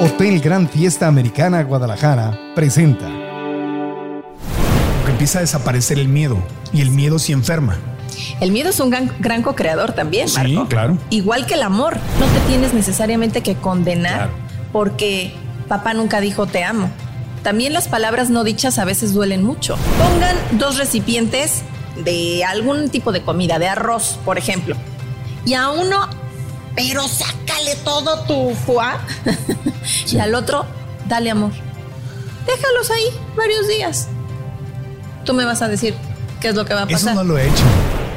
Hotel Gran Fiesta Americana Guadalajara presenta. Empieza a desaparecer el miedo y el miedo sí enferma. El miedo es un gran, gran co-creador también, Marco. Sí, claro. Igual que el amor. No te tienes necesariamente que condenar porque papá nunca dijo te amo. También las palabras no dichas a veces duelen mucho. Pongan dos recipientes de algún tipo de comida, de arroz, por ejemplo. Y a uno, pero sácale todo tu foie. y al otro, dale amor. Déjalos ahí varios días. Tú me vas a decir qué es lo que va a pasar. Eso no lo he hecho.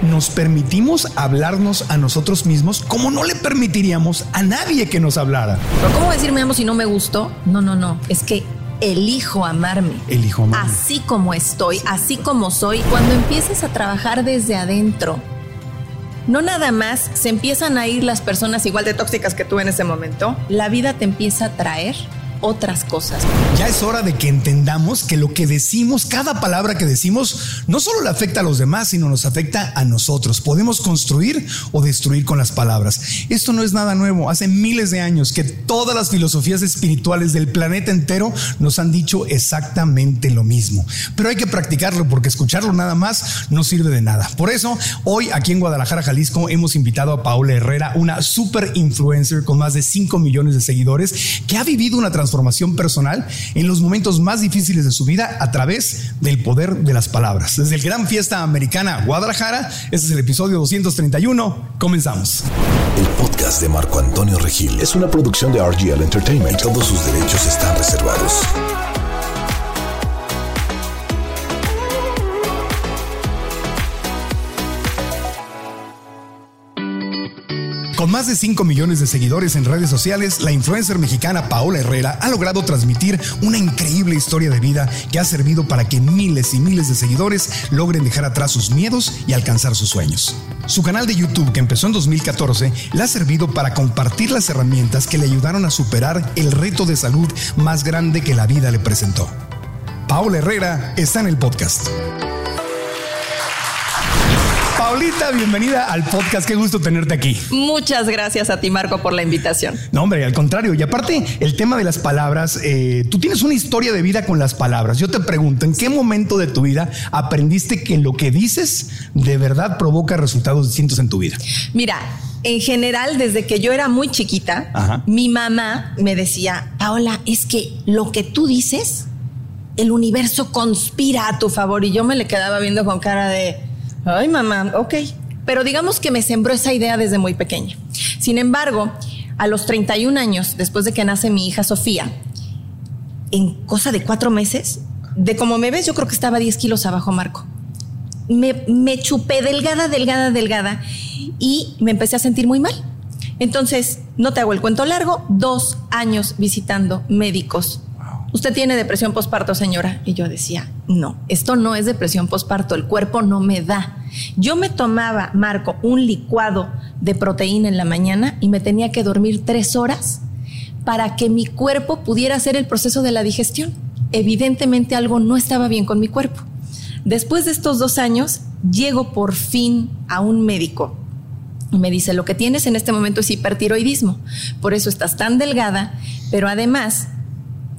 Nos permitimos hablarnos a nosotros mismos como no le permitiríamos a nadie que nos hablara. Pero ¿cómo decir me amo si no me gustó? No, no, no. Es que elijo amarme. Elijo amarme. Así como estoy, así como soy. Cuando empieces a trabajar desde adentro, no nada más se empiezan a ir las personas igual de tóxicas que tú en ese momento, la vida te empieza a traer otras cosas. Ya es hora de que entendamos que lo que decimos, cada palabra que decimos, no solo le afecta a los demás, sino nos afecta a nosotros. Podemos construir o destruir con las palabras. Esto no es nada nuevo. Hace miles de años que todas las filosofías espirituales del planeta entero nos han dicho exactamente lo mismo. Pero hay que practicarlo porque escucharlo nada más no sirve de nada. Por eso, hoy aquí en Guadalajara, Jalisco, hemos invitado a Paula Herrera, una super influencer con más de 5 millones de seguidores, que ha vivido una transformación transformación personal en los momentos más difíciles de su vida a través del poder de las palabras. Desde el Gran Fiesta Americana Guadalajara, este es el episodio 231. Comenzamos. El podcast de Marco Antonio Regil es una producción de RGL Entertainment. Todos sus derechos están reservados. Con más de 5 millones de seguidores en redes sociales, la influencer mexicana Paola Herrera ha logrado transmitir una increíble historia de vida que ha servido para que miles y miles de seguidores logren dejar atrás sus miedos y alcanzar sus sueños. Su canal de YouTube, que empezó en 2014, le ha servido para compartir las herramientas que le ayudaron a superar el reto de salud más grande que la vida le presentó. Paola Herrera está en el podcast. Paulita, bienvenida al podcast. Qué gusto tenerte aquí. Muchas gracias a ti, Marco, por la invitación. No, hombre, al contrario. Y aparte, el tema de las palabras, eh, tú tienes una historia de vida con las palabras. Yo te pregunto, ¿en qué momento de tu vida aprendiste que lo que dices de verdad provoca resultados distintos en tu vida? Mira, en general, desde que yo era muy chiquita, mi mamá me decía, Paola, es que lo que tú dices, el universo conspira a tu favor. Y yo me le quedaba viendo con cara de Ay, mamá, ok. Pero digamos que me sembró esa idea desde muy pequeña. Sin embargo, a los 31 años, después de que nace mi hija Sofía, en cosa de cuatro meses, de como me ves, yo creo que estaba 10 kilos abajo, Marco. Me, me chupé delgada, delgada, delgada y me empecé a sentir muy mal. Entonces, no te hago el cuento largo, dos años visitando médicos usted tiene depresión postparto, señora. Y yo decía, no, esto no es depresión postparto, el cuerpo no me da. Yo me tomaba, Marco, un licuado de proteína en la mañana y me tenía que dormir tres horas para que mi cuerpo pudiera hacer el proceso de la digestión. Evidentemente algo no estaba bien con mi cuerpo. Después de estos dos años, llego por fin a un médico y me dice, lo que tienes en este momento es hipertiroidismo, por eso estás tan delgada, pero además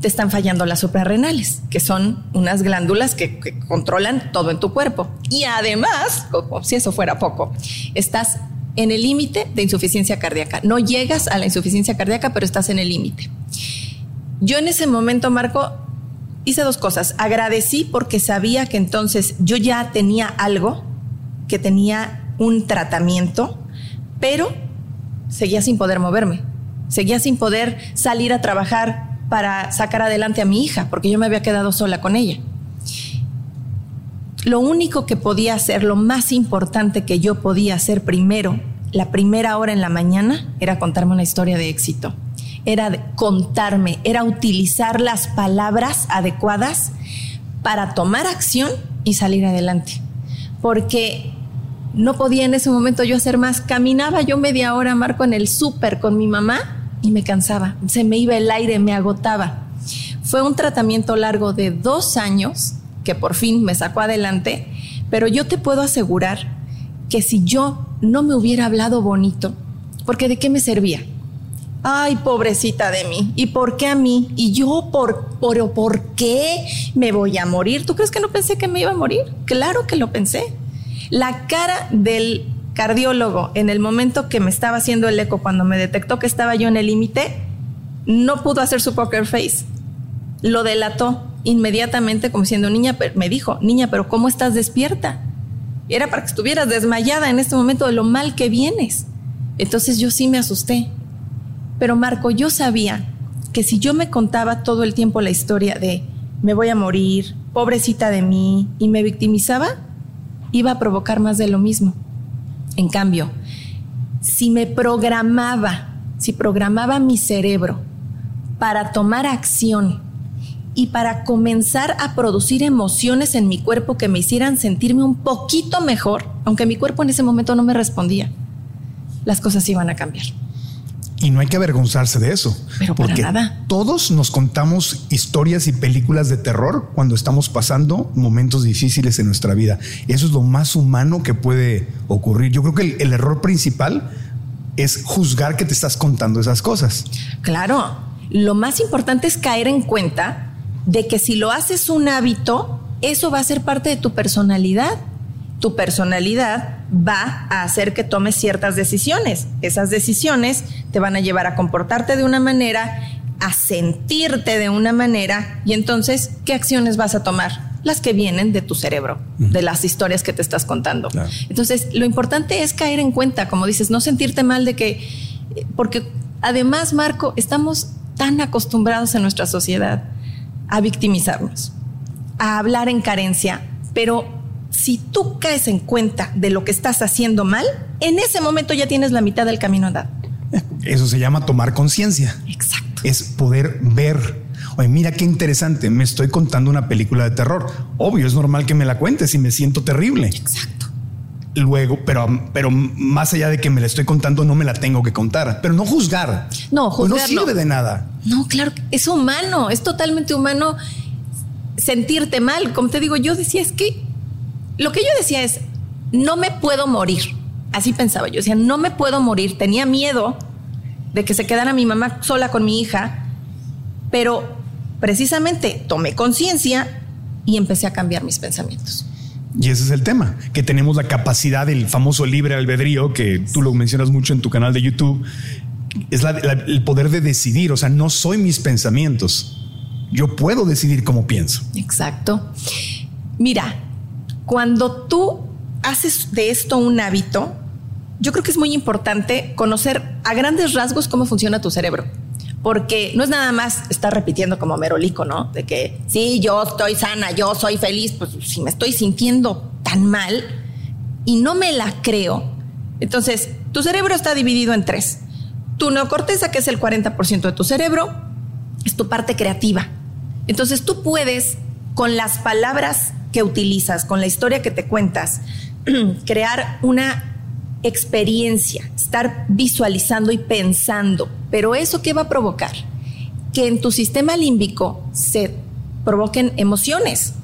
te están fallando las suprarrenales, que son unas glándulas que, controlan todo en tu cuerpo. Y además, como si eso fuera poco, estás en el límite de insuficiencia cardíaca. No llegas a la insuficiencia cardíaca, pero estás en el límite. Yo en ese momento, Marco, hice dos cosas. Agradecí porque sabía que entonces yo ya tenía algo, que tenía un tratamiento, pero seguía sin poder moverme. Seguía sin poder salir a trabajar, para sacar adelante a mi hija, porque yo me había quedado sola con ella. Lo único que podía hacer, lo más importante que yo podía hacer primero, la primera hora en la mañana, era contarme una historia de éxito. Era contarme, era utilizar las palabras adecuadas para tomar acción y salir adelante. Porque no podía en ese momento yo hacer más. Caminaba yo media hora, Marco, en el súper con mi mamá y me cansaba, se me iba el aire, me agotaba. Fue un tratamiento largo de dos años que por fin me sacó adelante, pero yo te puedo asegurar que si yo no me hubiera hablado bonito, porque de qué me servía. ay, pobrecita de mí, ¿y por qué a mí? ¿Y yo por, por, por qué me voy a morir? ¿Tú crees que no pensé que me iba a morir? Claro que lo pensé. La cara del cardiólogo en el momento que me estaba haciendo el eco, cuando me detectó que estaba yo en el límite, no pudo hacer su poker face. Lo delató inmediatamente como diciendo, niña, me dijo, niña, pero ¿cómo estás despierta? Era para que estuvieras desmayada en este momento de lo mal que vienes. Entonces yo sí me asusté. Pero Marco, yo sabía que si yo me contaba todo el tiempo la historia de me voy a morir, pobrecita de mí, y me victimizaba, iba a provocar más de lo mismo. En cambio, si me programaba, si programaba mi cerebro para tomar acción y para comenzar a producir emociones en mi cuerpo que me hicieran sentirme un poquito mejor, aunque mi cuerpo en ese momento no me respondía, las cosas iban a cambiar. Y no hay que avergonzarse de eso. Pero porque nada. todos nos contamos historias y películas de terror cuando estamos pasando momentos difíciles en nuestra vida. Eso es lo más humano que puede ocurrir. Yo creo que el, error principal es juzgar que te estás contando esas cosas. Claro. Lo más importante es caer en cuenta de que si lo haces un hábito, eso va a ser parte de tu personalidad tu personalidad va a hacer que tomes ciertas decisiones. Esas decisiones te van a llevar a comportarte de una manera, a sentirte de una manera y entonces, ¿qué acciones vas a tomar? Las que vienen de tu cerebro, de las historias que te estás contando. Entonces, lo importante es caer en cuenta, como dices, no sentirte mal de que, porque además, Marco, estamos tan acostumbrados en nuestra sociedad a victimizarnos, a hablar en carencia, pero si tú caes en cuenta de lo que estás haciendo mal, en ese momento ya tienes la mitad del camino andado. Eso se llama tomar conciencia. Exacto. Es poder ver. Oye, mira qué interesante, me estoy contando una película de terror. Obvio, es normal que me la cuentes y me siento terrible. Exacto. Luego, pero, pero más allá de que me la estoy contando, no me la tengo que contar. Pero no juzgar. No, juzgar. No sirve de nada. No, claro, es humano, es totalmente humano sentirte mal. Como te digo, yo decía, es que lo que yo decía es, no me puedo morir. Así pensaba yo, decía, no me puedo morir. Tenía miedo de que se quedara mi mamá sola con mi hija, pero precisamente tomé conciencia y empecé a cambiar mis pensamientos. Y ese es el tema, que tenemos la capacidad del famoso libre albedrío, que tú lo mencionas mucho en tu canal de YouTube, es el poder de decidir, o sea, no soy mis pensamientos, yo puedo decidir cómo pienso. Exacto. Mira, cuando tú haces de esto un hábito, yo creo que es muy importante conocer a grandes rasgos cómo funciona tu cerebro. Porque no es nada más estar repitiendo como merolico, ¿no? De que sí, yo estoy sana, yo soy feliz, pues si me estoy sintiendo tan mal y no me la creo. Entonces, tu cerebro está dividido en tres. Tu neocorteza, que es el 40% de tu cerebro, es tu parte creativa. Entonces, tú puedes, con las palabras que utilizas, con la historia que te cuentas, crear una experiencia, estar visualizando y pensando. Pero eso qué va a provocar? Que en tu sistema límbico se provoquen emociones.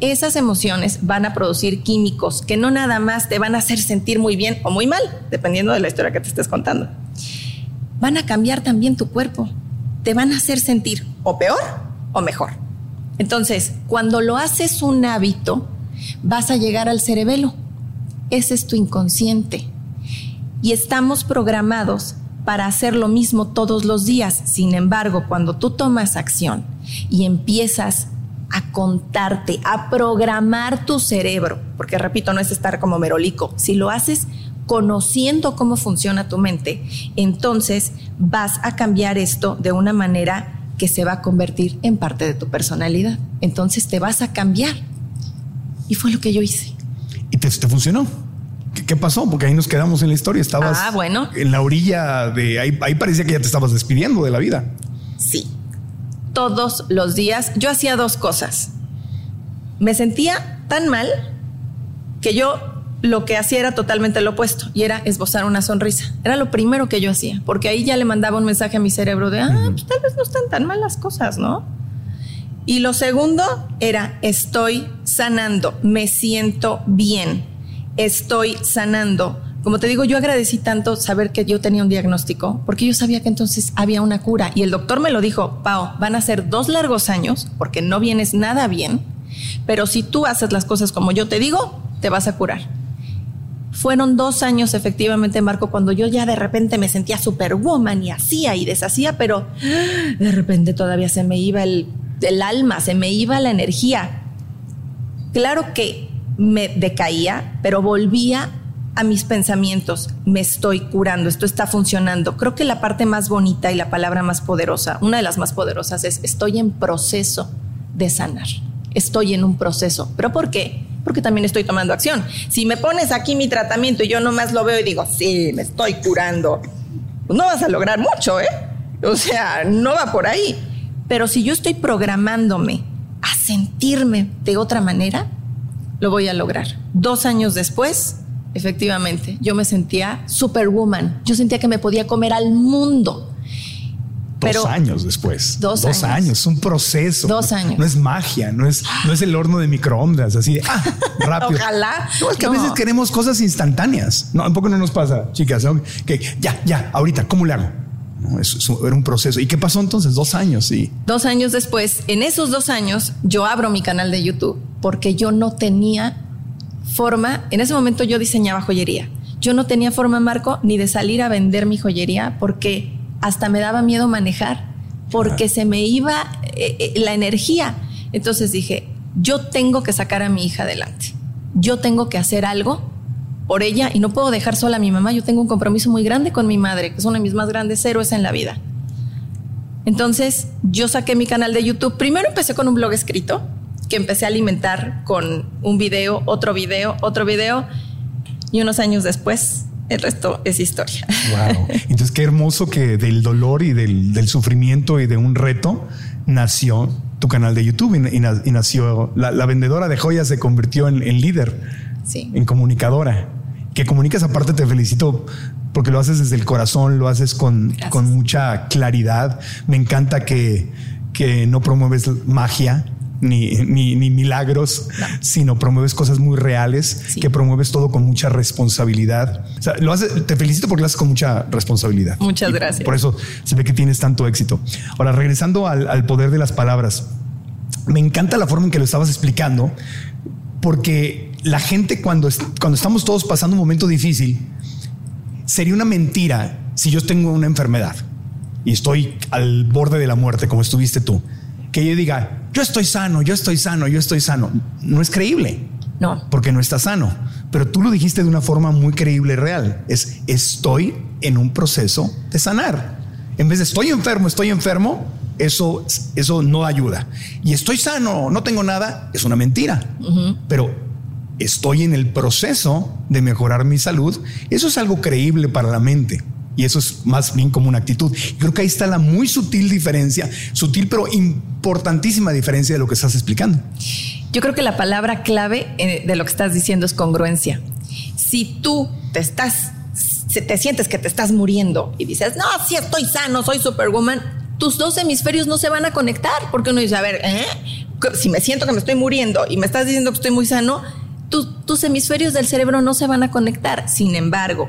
Esas emociones van a producir químicos que no nada más te van a hacer sentir muy bien o muy mal, dependiendo de la historia que te estés contando. Van a cambiar también tu cuerpo. Te van a hacer sentir o peor o mejor. Entonces, cuando lo haces un hábito, vas a llegar al cerebelo. Ese es tu inconsciente. Y estamos programados para hacer lo mismo todos los días. Sin embargo, cuando tú tomas acción y empiezas a contarte, a programar tu cerebro, porque repito, no es estar como merolico, si lo haces conociendo cómo funciona tu mente, entonces vas a cambiar esto de una manera que se va a convertir en parte de tu personalidad. Entonces te vas a cambiar. Y fue lo que yo hice. ¿Y te, funcionó? ¿Qué, pasó? Porque ahí nos quedamos en la historia. Estabas ah, bueno. en la orilla de ahí, ahí parecía que ya te estabas despidiendo de la vida. Sí. Todos los días yo hacía dos cosas. Me sentía tan mal que yo lo que hacía era totalmente lo opuesto y era esbozar una sonrisa. Era lo primero que yo hacía, porque ahí ya le mandaba un mensaje a mi cerebro de, ah, pues tal vez no están tan mal las cosas, ¿no? Y lo segundo era, estoy sanando, me siento bien, estoy sanando, como te digo, yo agradecí tanto saber que yo tenía un diagnóstico, porque yo sabía que entonces había una cura. Y el doctor me lo dijo, Pau, van a ser dos largos años, porque no vienes nada bien, pero si tú haces las cosas como yo te digo, te vas a curar. Fueron dos años efectivamente, Marco, cuando yo ya de repente me sentía superwoman y hacía y deshacía, pero de repente todavía se me iba el, el alma, se me iba la energía. Claro que me decaía, pero volvía a mis pensamientos, me estoy curando, esto está funcionando. Creo que la parte más bonita y la palabra más poderosa, una de las más poderosas es estoy en proceso de sanar. Estoy en un proceso. ¿Pero por qué? Porque también estoy tomando acción. Si me pones aquí mi tratamiento y yo nomás lo veo y digo, sí, me estoy curando, pues no vas a lograr mucho, ¿eh? O sea, no va por ahí. Pero si yo estoy programándome a sentirme de otra manera, lo voy a lograr. Dos años después, efectivamente, yo me sentía superwoman. Yo sentía que me podía comer al mundo. Dos años después. Dos, dos años. un proceso. Dos años. No es magia, no es, no es el horno de microondas, así ah, rápido. Ojalá. No, es que a veces queremos cosas instantáneas. No, tampoco no nos pasa, chicas, que ya, ya, ahorita, ¿cómo le hago? No, eso, era un proceso. ¿Y qué pasó entonces? Dos años, sí. Dos años después, en esos dos años, yo abro mi canal de YouTube porque yo no tenía forma, en ese momento yo diseñaba joyería. Yo no tenía forma, Marco, ni de salir a vender mi joyería porque hasta me daba miedo manejar, porque se me iba eh, eh, la energía. Entonces dije, yo tengo que sacar a mi hija adelante. Yo tengo que hacer algo por ella y no puedo dejar sola a mi mamá. Yo tengo un compromiso muy grande con mi madre, que es una de mis más grandes héroes en la vida. Entonces yo saqué mi canal de YouTube. Primero empecé con un blog escrito que empecé a alimentar con un video, otro video, otro video y unos años después el resto es historia. Wow. Entonces qué hermoso que del dolor y del, sufrimiento y de un reto nació tu canal de YouTube y, nació la, vendedora de joyas se convirtió en, líder, en comunicadora. Que comunicas aparte te felicito porque lo haces desde el corazón, lo haces con, con mucha claridad. Me encanta que, que no promueves magia, ni, ni, milagros, sino promueves cosas muy reales, que promueves todo con mucha responsabilidad. lo te felicito porque lo haces con mucha responsabilidad. Muchas gracias. Por eso se ve que tienes tanto éxito. Ahora, regresando al, al poder de las palabras, me encanta la forma en que lo estabas explicando, porque la gente cuando, cuando estamos todos pasando un momento difícil, sería una mentira si yo tengo una enfermedad y estoy al borde de la muerte, como estuviste tú que yo diga, yo estoy sano, yo estoy sano, yo estoy sano. No es creíble. No. Porque no está sano. Pero tú lo dijiste de una forma muy creíble y real. Es estoy en un proceso de sanar. En vez de estoy enfermo, estoy enfermo, eso, eso no ayuda. Y estoy sano, no tengo nada, es una mentira. Pero estoy en el proceso de mejorar mi salud. Eso es algo creíble para la mente. Y eso es más bien como una actitud. creo que ahí está la muy sutil diferencia, sutil pero importantísima diferencia de lo que estás explicando. Yo creo que la palabra clave eh, de lo que estás diciendo es congruencia. Si tú te estás, te sientes que te estás muriendo y dices, no, sí estoy sano, soy superwoman, tus dos hemisferios no se van a conectar porque uno dice, a ver, ¿eh? si me siento que me estoy muriendo y me estás diciendo que estoy muy sano, tus hemisferios del cerebro no se van a conectar. Sin embargo,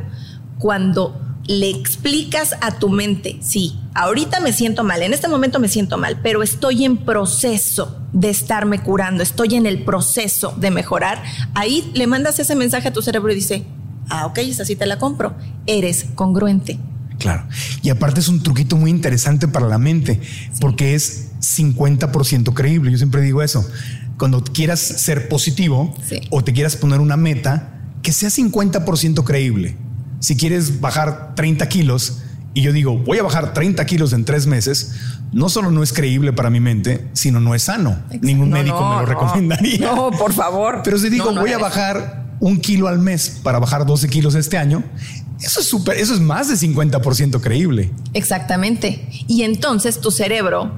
cuando le explicas a tu mente, sí, ahorita me siento mal, en este momento me siento mal, pero estoy en proceso de estarme curando, estoy en el proceso de mejorar, ahí le mandas ese mensaje a tu cerebro y dice, ah, ok, esa sí te la compro, eres congruente. Claro. Y aparte es un truquito muy interesante para la mente, porque es 50% creíble. Yo siempre digo eso. Cuando quieras ser positivo o te quieras poner una meta, que sea 50% creíble si quieres bajar 30 kilos y yo digo, voy a bajar 30 kilos en tres meses, no solo no es creíble para mi mente, sino no es sano. Ningún médico me lo recomendaría. No, por favor. Pero si digo, voy a bajar un kilo al mes para bajar 12 kilos este año, eso es súper, eso es más de 50% creíble. Exactamente. Y entonces tu cerebro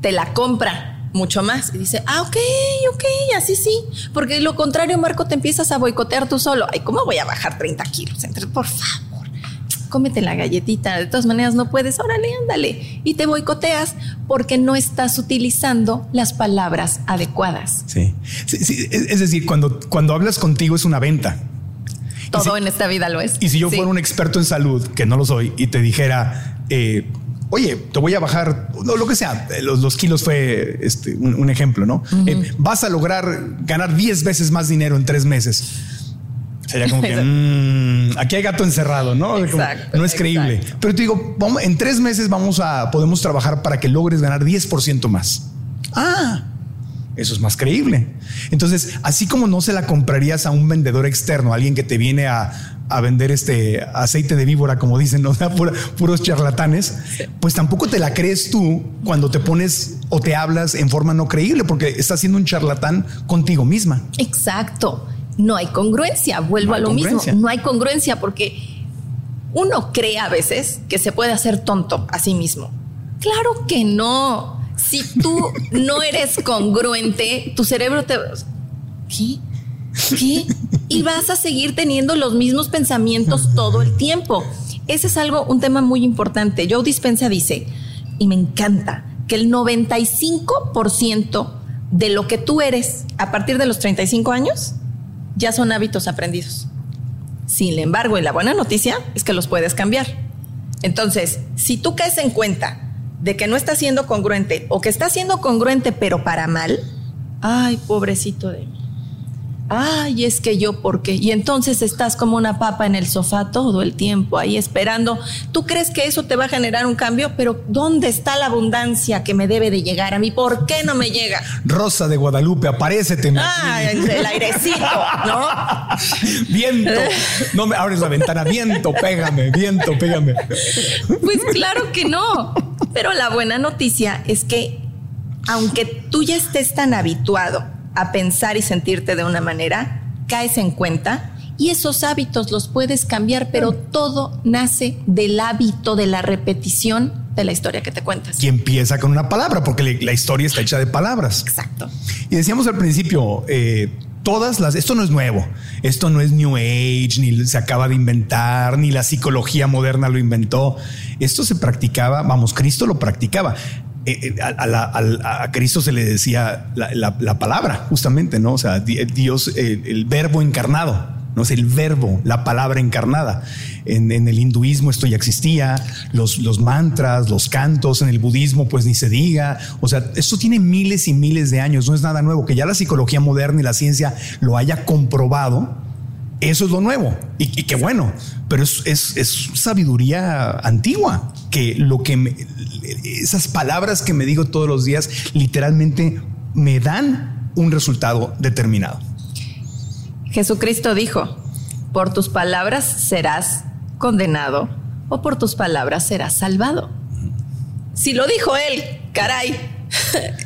te la compra mucho más y dice, ah, ok, ok, así sí. Porque lo contrario, Marco, te empiezas a boicotear tú solo. Ay, ¿cómo voy a bajar 30 kilos? Por favor, cómete la galletita. De todas maneras, no puedes. Órale, ándale. Y te boicoteas porque no estás utilizando las palabras adecuadas. Sí. sí, Es decir, cuando, cuando hablas contigo es una venta. Todo en esta vida lo es. Y si yo fuera un experto en salud, que no lo soy, y te dijera, eh, oye, te voy a bajar, lo que sea, eh, los, kilos fue este, un, ejemplo, ¿no? Eh, vas a lograr ganar 10 veces más dinero en tres meses. Sería como que mmm, aquí hay gato encerrado, ¿no? no es creíble. Pero te digo, vamos, en tres meses vamos a, podemos trabajar para que logres ganar 10% más. Ah, eso es más creíble. Entonces, así como no se la comprarías a un vendedor externo, alguien que te viene a, vender este aceite de víbora, como dicen, ¿no? puros charlatanes, pues tampoco te la crees tú cuando te pones o te hablas en forma no creíble, porque estás siendo un charlatán contigo misma. Exacto. No hay congruencia. Vuelvo a lo mismo. No hay congruencia porque uno cree a veces que se puede hacer tonto a sí mismo. Claro que no si tú no eres congruente, tu cerebro te... ¿Qué? ¿Qué? Y vas a seguir teniendo los mismos pensamientos todo el tiempo. Ese es algo, un tema muy importante. Joe Dispensa dice, y me encanta, que el 95% de lo que tú eres a partir de los 35 años ya son hábitos aprendidos. Sin embargo, y la buena noticia es que los puedes cambiar. Entonces, si tú caes en cuenta de que no está siendo congruente o que está siendo congruente pero para mal, ay, pobrecito de mí. Ay, es que yo, ¿por qué? Y entonces estás como una papa en el sofá todo el tiempo ahí esperando. ¿Tú crees que eso te va a generar un cambio? Pero ¿dónde está la abundancia que me debe de llegar a mí? ¿Por qué no me llega? Rosa de Guadalupe, aparécete. Ah, el airecito, ¿no? viento. No me abres la ventana. Viento, pégame, viento, pégame. Pues claro que no. Pero la buena noticia es que aunque tú ya estés tan habituado a pensar y sentirte de una manera, caes en cuenta y esos hábitos los puedes cambiar, pero todo nace del hábito de la repetición de la historia que te cuentas. Y empieza con una palabra, porque la historia está hecha de palabras. Exacto. Y decíamos al principio, eh, todas las, esto no es nuevo, esto no es New Age, ni se acaba de inventar, ni la psicología moderna lo inventó. Esto se practicaba, vamos, Cristo lo practicaba. Eh, eh, a, Cristo se le decía la, palabra, justamente, ¿no? O sea, Dios, el verbo encarnado, ¿no? Es el verbo, la palabra encarnada. En, el hinduismo esto ya existía, los, los mantras, los cantos, en el budismo pues ni se diga. O sea, esto tiene miles y miles de años, no es nada nuevo. Que ya la psicología moderna y la ciencia lo haya comprobado, eso es lo nuevo y, qué bueno, pero es, es, sabiduría antigua que lo que esas palabras que me digo todos los días literalmente me dan un resultado determinado. Jesucristo dijo, por tus palabras serás condenado o por tus palabras serás salvado. Si lo dijo él, caray.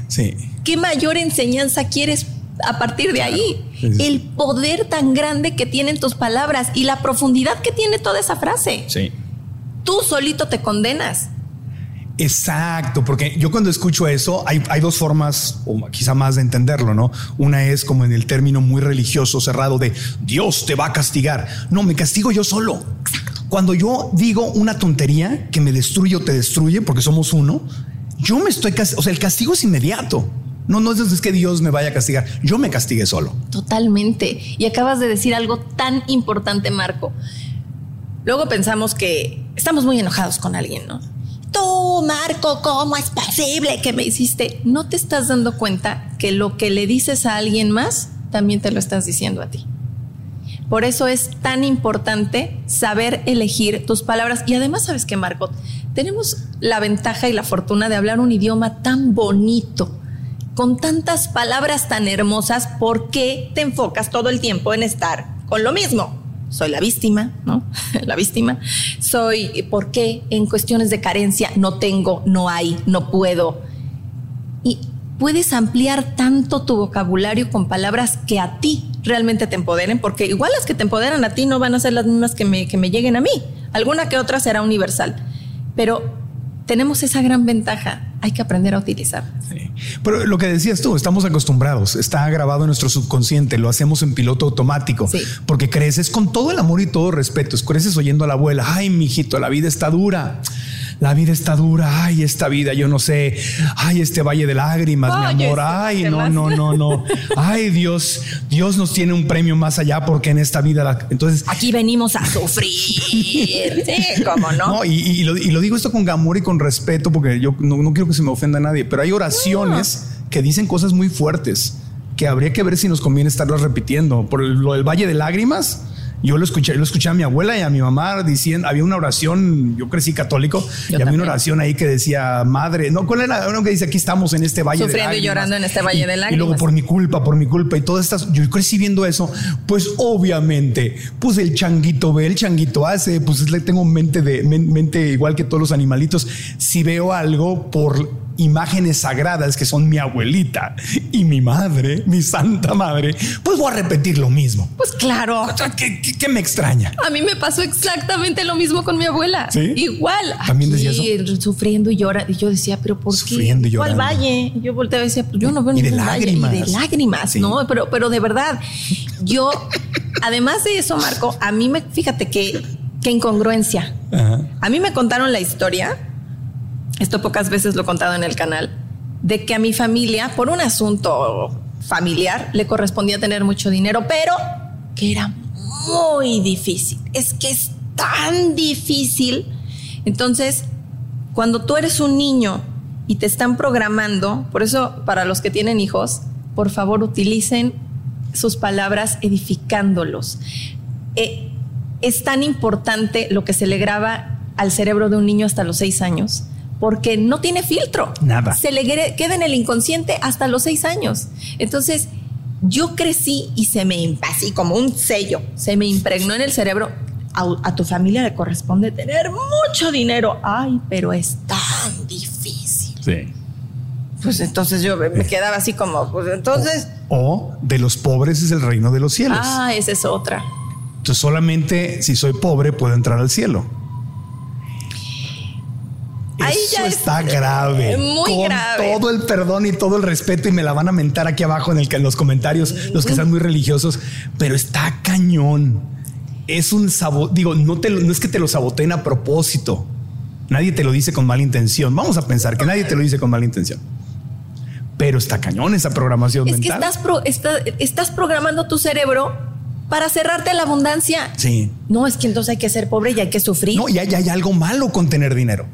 Sí. ¿Qué mayor enseñanza quieres a partir de ahí? El poder tan grande que tienen tus palabras y la profundidad que tiene toda esa frase. Sí. Tú solito te condenas. Exacto, porque yo cuando escucho eso, hay, dos formas, o quizá más de entenderlo, ¿no? Una es como en el término muy religioso cerrado de Dios te va a castigar. No, me castigo yo solo. Cuando yo digo una tontería que me destruye o te destruye, porque somos uno, yo me estoy, o sea, el castigo es inmediato. No, no es que Dios me vaya a castigar, yo me castigué solo. Totalmente. Y acabas de decir algo tan importante, Marco. Luego pensamos que estamos muy enojados con alguien, ¿no? Tú, Marco, ¿cómo es posible que me hiciste? No te estás dando cuenta que lo que le dices a alguien más, también te lo estás diciendo a ti. Por eso es tan importante saber elegir tus palabras. Y además, ¿sabes qué, Marco? Tenemos la ventaja y la fortuna de hablar un idioma tan bonito, con tantas palabras tan hermosas. ¿Por qué te enfocas todo el tiempo en estar con lo mismo? soy la víctima, ¿no? la víctima. Soy, ¿por qué en cuestiones de carencia no tengo, no hay, no puedo? Y puedes ampliar tanto tu vocabulario con palabras que a ti realmente te empoderen, porque igual las que te empoderan a ti no van a ser las mismas que me, que me lleguen a mí. Alguna que otra será universal. Pero tenemos esa gran ventaja hay que aprender a utilizar. Pero lo que decías tú, estamos acostumbrados, está grabado en nuestro subconsciente, lo hacemos en piloto automático, porque creces con todo el amor y todo respeto, creces oyendo a la abuela, ay, mijito, la vida está dura. La vida está dura, ay, esta vida, yo no sé, ay, este valle de lágrimas, mi amor, ay, no, no, no, no, ay, Dios, Dios nos tiene un premio más allá porque en esta vida, entonces... Aquí venimos a sufrir, sí, cómo no. y, lo, digo esto con amor y con respeto porque yo no, quiero que se me ofenda a nadie, pero hay oraciones que dicen cosas muy fuertes que habría que ver si nos conviene estarlas repitiendo. Por lo del Valle de Lágrimas, yo lo escuché, lo escuché a mi abuela y a mi mamá diciendo, había una oración, yo crecí católico, y había una oración ahí que decía, madre, no, ¿cuál era? Uno que dice, aquí estamos en este valle de lágrimas. Sufriendo y llorando en este valle de lágrimas. Y luego por mi culpa, por mi culpa y todas estas, yo crecí viendo eso, pues obviamente, pues el changuito ve, el changuito hace, pues le tengo mente de, mente igual que todos los animalitos, si veo algo por imágenes sagradas que son mi abuelita y mi madre, mi santa madre, pues voy a repetir lo mismo. Pues claro. ¿Qué, me extraña? A mí me pasó exactamente lo mismo con mi abuela. ¿Sí? Igual. También decía Sufriendo y llorando. Y yo decía, pero ¿por sufriendo qué? Y ¿Cuál valle? yo volteaba y decía, pues yo no veo y de lágrimas. Y de lágrimas, ¿no? Pero, pero de verdad, yo, además de eso, Marco, a mí me, fíjate que, qué incongruencia. A mí me contaron la historia esto pocas veces lo he contado en el canal, de que a mi familia, por un asunto familiar, le correspondía tener mucho dinero, pero que era muy difícil. Es que es tan difícil. Entonces, cuando tú eres un niño y te están programando, por eso para los que tienen hijos, por favor utilicen sus palabras edificándolos. Eh, es tan importante lo que se le graba al cerebro de un niño hasta los seis años, porque no tiene filtro. Nada. Se le queda en el inconsciente hasta los seis años. Entonces, yo crecí y se me, así como un sello, se me impregnó en el cerebro. A, tu familia le corresponde tener mucho dinero. Ay, pero es tan difícil. Sí. Pues entonces yo me quedaba así como, pues entonces. O, o de los pobres es el reino de los cielos. Ah, esa es otra. Entonces solamente si soy pobre puedo entrar al cielo. Eso está grave. Muy Con grave. Todo el perdón y todo el respeto y me la van a mentar aquí abajo en, el, en los comentarios los que sean muy religiosos, pero está cañón. Es un sabot, digo, no, te, no es que te lo saboteen a propósito. Nadie te lo dice con mala intención. Vamos a pensar que nadie te lo dice con mala intención. Pero está cañón esa programación es mental. Que estás, estás programando tu cerebro para cerrarte la abundancia. Sí. No, es que entonces hay que ser pobre y hay que sufrir. No, y hay, hay algo malo con tener dinero.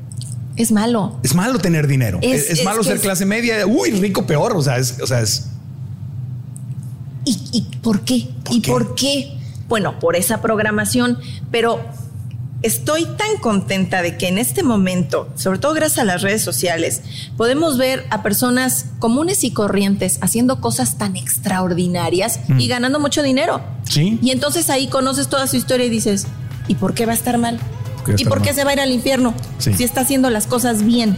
Es malo. Es malo tener dinero. Es, malo ser clase media. Uy, rico peor. O sea, es. O sea, es... ¿Y, por qué? ¿Y por qué? Bueno, por esa programación, pero estoy tan contenta de que en este momento, sobre todo gracias a las redes sociales, podemos ver a personas comunes y corrientes haciendo cosas tan extraordinarias y mm. ganando mucho dinero. Sí. Y entonces ahí conoces toda su historia y dices, ¿y por qué va a estar mal? ¿Y por qué se va a ir al infierno si está haciendo las cosas bien?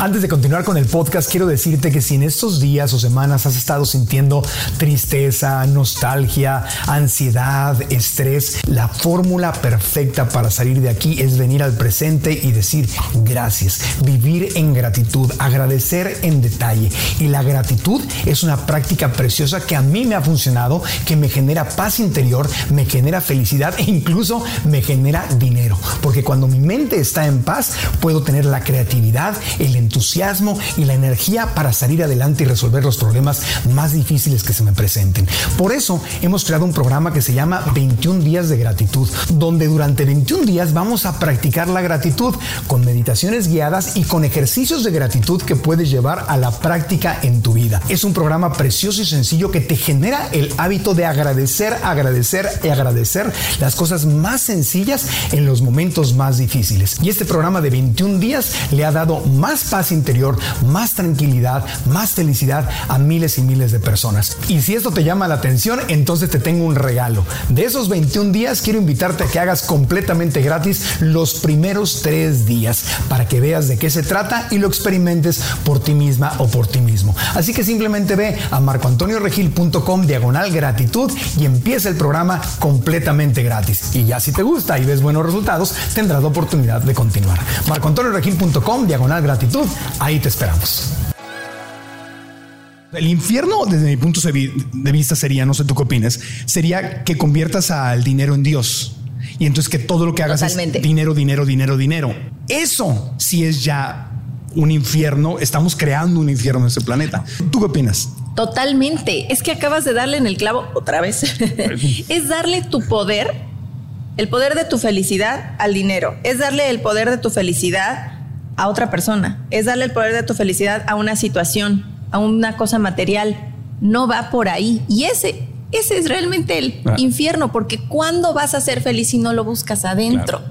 Antes de continuar con el podcast, quiero decirte que si en estos días o semanas has estado sintiendo tristeza, nostalgia, ansiedad, estrés, la fórmula perfecta para salir de aquí es venir al presente y decir gracias, vivir en gratitud, agradecer en detalle. Y la gratitud es una práctica preciosa que a mí me ha funcionado, que me genera paz interior, me genera felicidad e incluso me genera dinero. Porque cuando mi mente está en paz, puedo tener la creatividad, el entusiasmo y la energía para salir adelante y resolver los problemas más difíciles que se me presenten. Por eso hemos creado un programa que se llama 21 días de gratitud, donde durante 21 días vamos a practicar la gratitud con meditaciones guiadas y con ejercicios de gratitud que puedes llevar a la práctica en tu vida. Es un programa precioso y sencillo que te genera el hábito de agradecer, agradecer y agradecer las cosas más sencillas en los momentos más difíciles. Y este programa de 21 días le ha dado más paz interior, más tranquilidad, más felicidad a miles y miles de personas. Y si esto te llama la atención, entonces te tengo un regalo. De esos 21 días quiero invitarte a que hagas completamente gratis los primeros tres días para que veas de qué se trata y lo experimentes por ti misma o por ti mismo. Así que simplemente ve a marcoantonioregil.com diagonal gratitud y empieza el programa completamente gratis. Y ya si te gusta y ves buenos resultados, tendrás la oportunidad de continuar. marcoantonioregil.com diagonal gratitud Ahí te esperamos. El infierno, desde mi punto de vista, sería, no sé tú qué opinas, sería que conviertas al dinero en Dios. Y entonces que todo lo que hagas es dinero, dinero, dinero, dinero. Eso sí es ya un infierno. Estamos creando un infierno en ese planeta. ¿Tú qué opinas? Totalmente. Es que acabas de darle en el clavo otra vez. es darle tu poder, el poder de tu felicidad al dinero. Es darle el poder de tu felicidad a otra persona. Es darle el poder de tu felicidad a una situación, a una cosa material. No va por ahí. Y ese, ese es realmente el ah. infierno, porque ¿cuándo vas a ser feliz si no lo buscas adentro?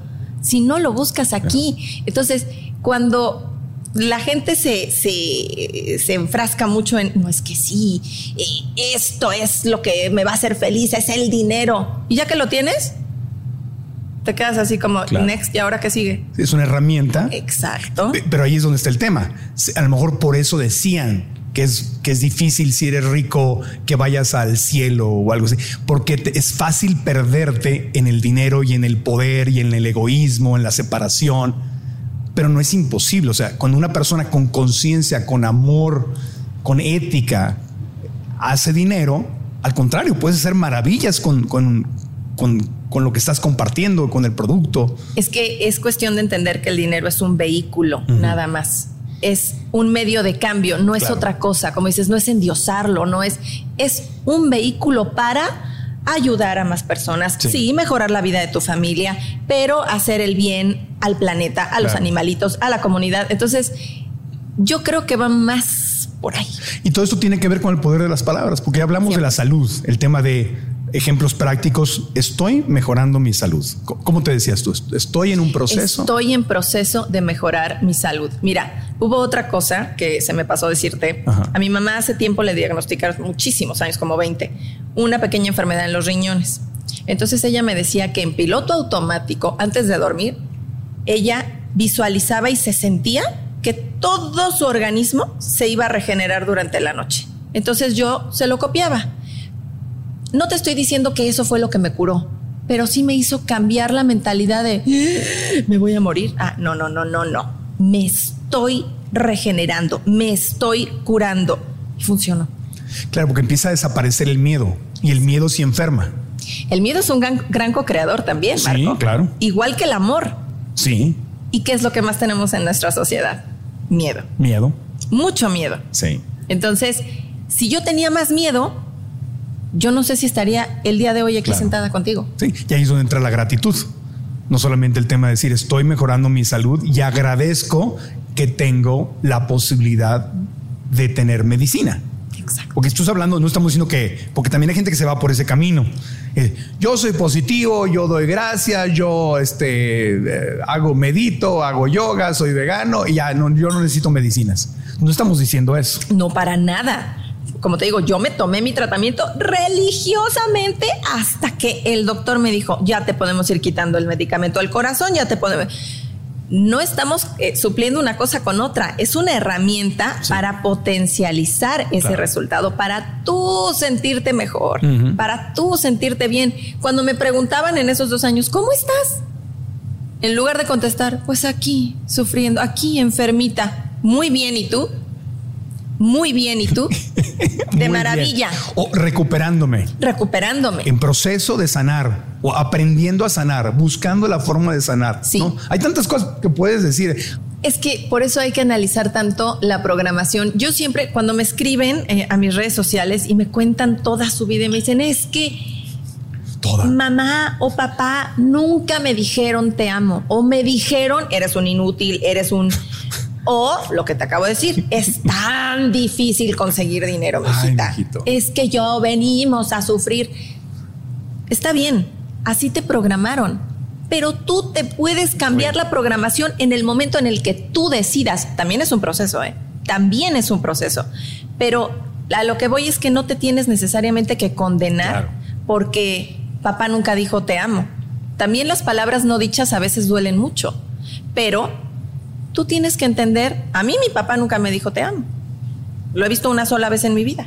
Si no lo buscas aquí. Entonces, cuando la gente se, se, enfrasca mucho en, no es que sí, eh, esto es lo que me va a hacer feliz, es el dinero. Y ya que lo tienes, te quedas así como next y ahora qué sigue. Es una herramienta. Exacto. Pero ahí es donde está el tema. A lo mejor por eso decían que es, que es difícil si eres rico que vayas al cielo o algo así, porque es fácil perderte en el dinero y en el poder y en el egoísmo, en la separación pero no es imposible. O sea, cuando una persona con conciencia, con amor, con ética, hace dinero, al contrario, puedes hacer maravillas con, con, lo que estás compartiendo, con el producto. Es que es cuestión de entender que el dinero es un vehículo, nada más. Es un medio de cambio, no es otra cosa. Como dices, no es endiosarlo, no es, es un vehículo para ayudar a más personas, sí. mejorar la vida de tu familia, pero hacer el bien al planeta, a los animalitos, a la comunidad. Entonces, yo creo que va más por ahí. Y todo esto tiene que ver con el poder de las palabras, porque hablamos de la salud, el tema de ejemplos prácticos, estoy mejorando mi salud. ¿Cómo te decías tú? ¿Estoy en un proceso? Estoy en proceso de mejorar mi salud. Mira, hubo otra cosa que se me pasó a decirte. A mi mamá hace tiempo le diagnosticaron muchísimos años, como 20, una pequeña enfermedad en los riñones. Entonces ella me decía que en piloto automático, antes de dormir, ella visualizaba y se sentía que todo su organismo se iba a regenerar durante la noche. Entonces yo se lo copiaba. No te estoy diciendo que eso fue lo que me curó, pero sí me hizo cambiar la mentalidad de me voy a morir. Ah, no, no, no, no, no. Me estoy regenerando, me estoy curando. Y funcionó. Claro, porque empieza a desaparecer el miedo y el miedo sí enferma. El miedo es un gran, co-creador también, Marco. Sí, claro. Igual que el amor. Sí. ¿Y qué es lo que más tenemos en nuestra sociedad? Miedo. Miedo. Mucho miedo. Sí. Entonces, si yo tenía más miedo, yo no sé si estaría el día de hoy aquí sentada contigo. Sí, y ahí es donde entra la gratitud. No solamente el tema de decir estoy mejorando mi salud y agradezco que tengo la posibilidad de tener medicina. Exacto. Porque estás hablando, no estamos diciendo que, porque también hay gente que se va por ese camino. Eh, yo soy positivo, yo doy gracias, yo este, eh, hago medito, hago yoga, soy vegano y ya no, yo no necesito medicinas. No estamos diciendo eso. No para nada como te digo, yo me tomé mi tratamiento religiosamente hasta que el doctor me dijo, ya te podemos ir quitando el medicamento al corazón, ya te podemos... No estamos eh, supliendo una cosa con otra, es una herramienta para potencializar ese resultado, para tú sentirte mejor, para tú sentirte bien. Cuando me preguntaban en esos dos años, ¿cómo estás? En lugar de contestar, pues aquí, sufriendo, aquí, enfermita, muy bien, ¿y tú? Muy bien, ¿y tú? De maravilla. O recuperándome. Recuperándome. En proceso de sanar o aprendiendo a sanar, buscando la forma de sanar. Sí. Hay tantas cosas que puedes decir. Es que por eso hay que analizar tanto la programación. Yo siempre, cuando me escriben eh, a mis redes sociales y me cuentan toda su vida y me dicen, es que Toda. mamá o papá nunca me dijeron te amo o me dijeron eres un inútil, eres un o lo que te acabo de decir, es tan difícil conseguir dinero, mijita. es que yo venimos a sufrir. Está bien, así te programaron. Pero tú te puedes cambiar la programación en el momento en el que tú decidas. También es un proceso, ¿eh? También es un proceso. Pero a lo que voy es que no te tienes necesariamente que condenar porque papá nunca dijo te amo. También las palabras no dichas a veces duelen mucho, pero tú tienes que entender, a mí mi papá nunca me dijo te amo. Lo he visto una sola vez en mi vida.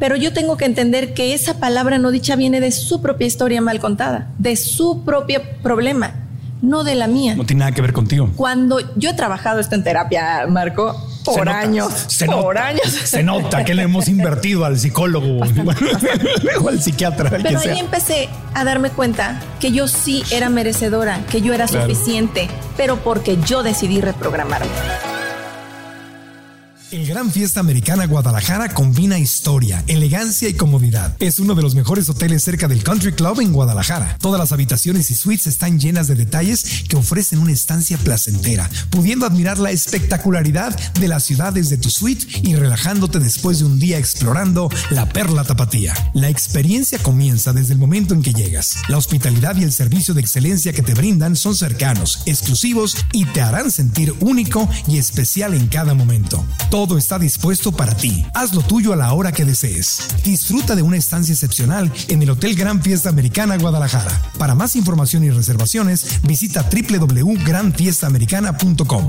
Pero yo tengo que entender que esa palabra no dicha viene de su propia historia mal contada, de su propio problema, no de la mía. No tiene nada que ver contigo. Cuando yo he trabajado esto en terapia, Marco, Por años. Se por nota, años. Se nota que le hemos invertido al psicólogo o al psiquiatra. Pero ahí empecé a darme cuenta que yo sí era merecedora, que yo era suficiente, pero porque yo decidí reprogramarme. El Gran Fiesta Americana Guadalajara combina historia, elegancia y comodidad. Es uno de los mejores hoteles cerca del Country Club en Guadalajara. Todas las habitaciones y suites están llenas de detalles que ofrecen una estancia placentera, pudiendo admirar la espectacularidad de la ciudad desde tu suite y relajándote después de un día explorando la Perla Tapatía. La experiencia comienza desde el momento en que llegas. La hospitalidad y el servicio de excelencia que te brindan son cercanos, exclusivos y te harán sentir único y especial en cada momento. Está dispuesto para ti. Haz lo tuyo a la hora que desees. Disfruta de una estancia excepcional en el Hotel Gran Fiesta Americana Guadalajara. Para más información y reservaciones, visita www.granfiestaamericana.com.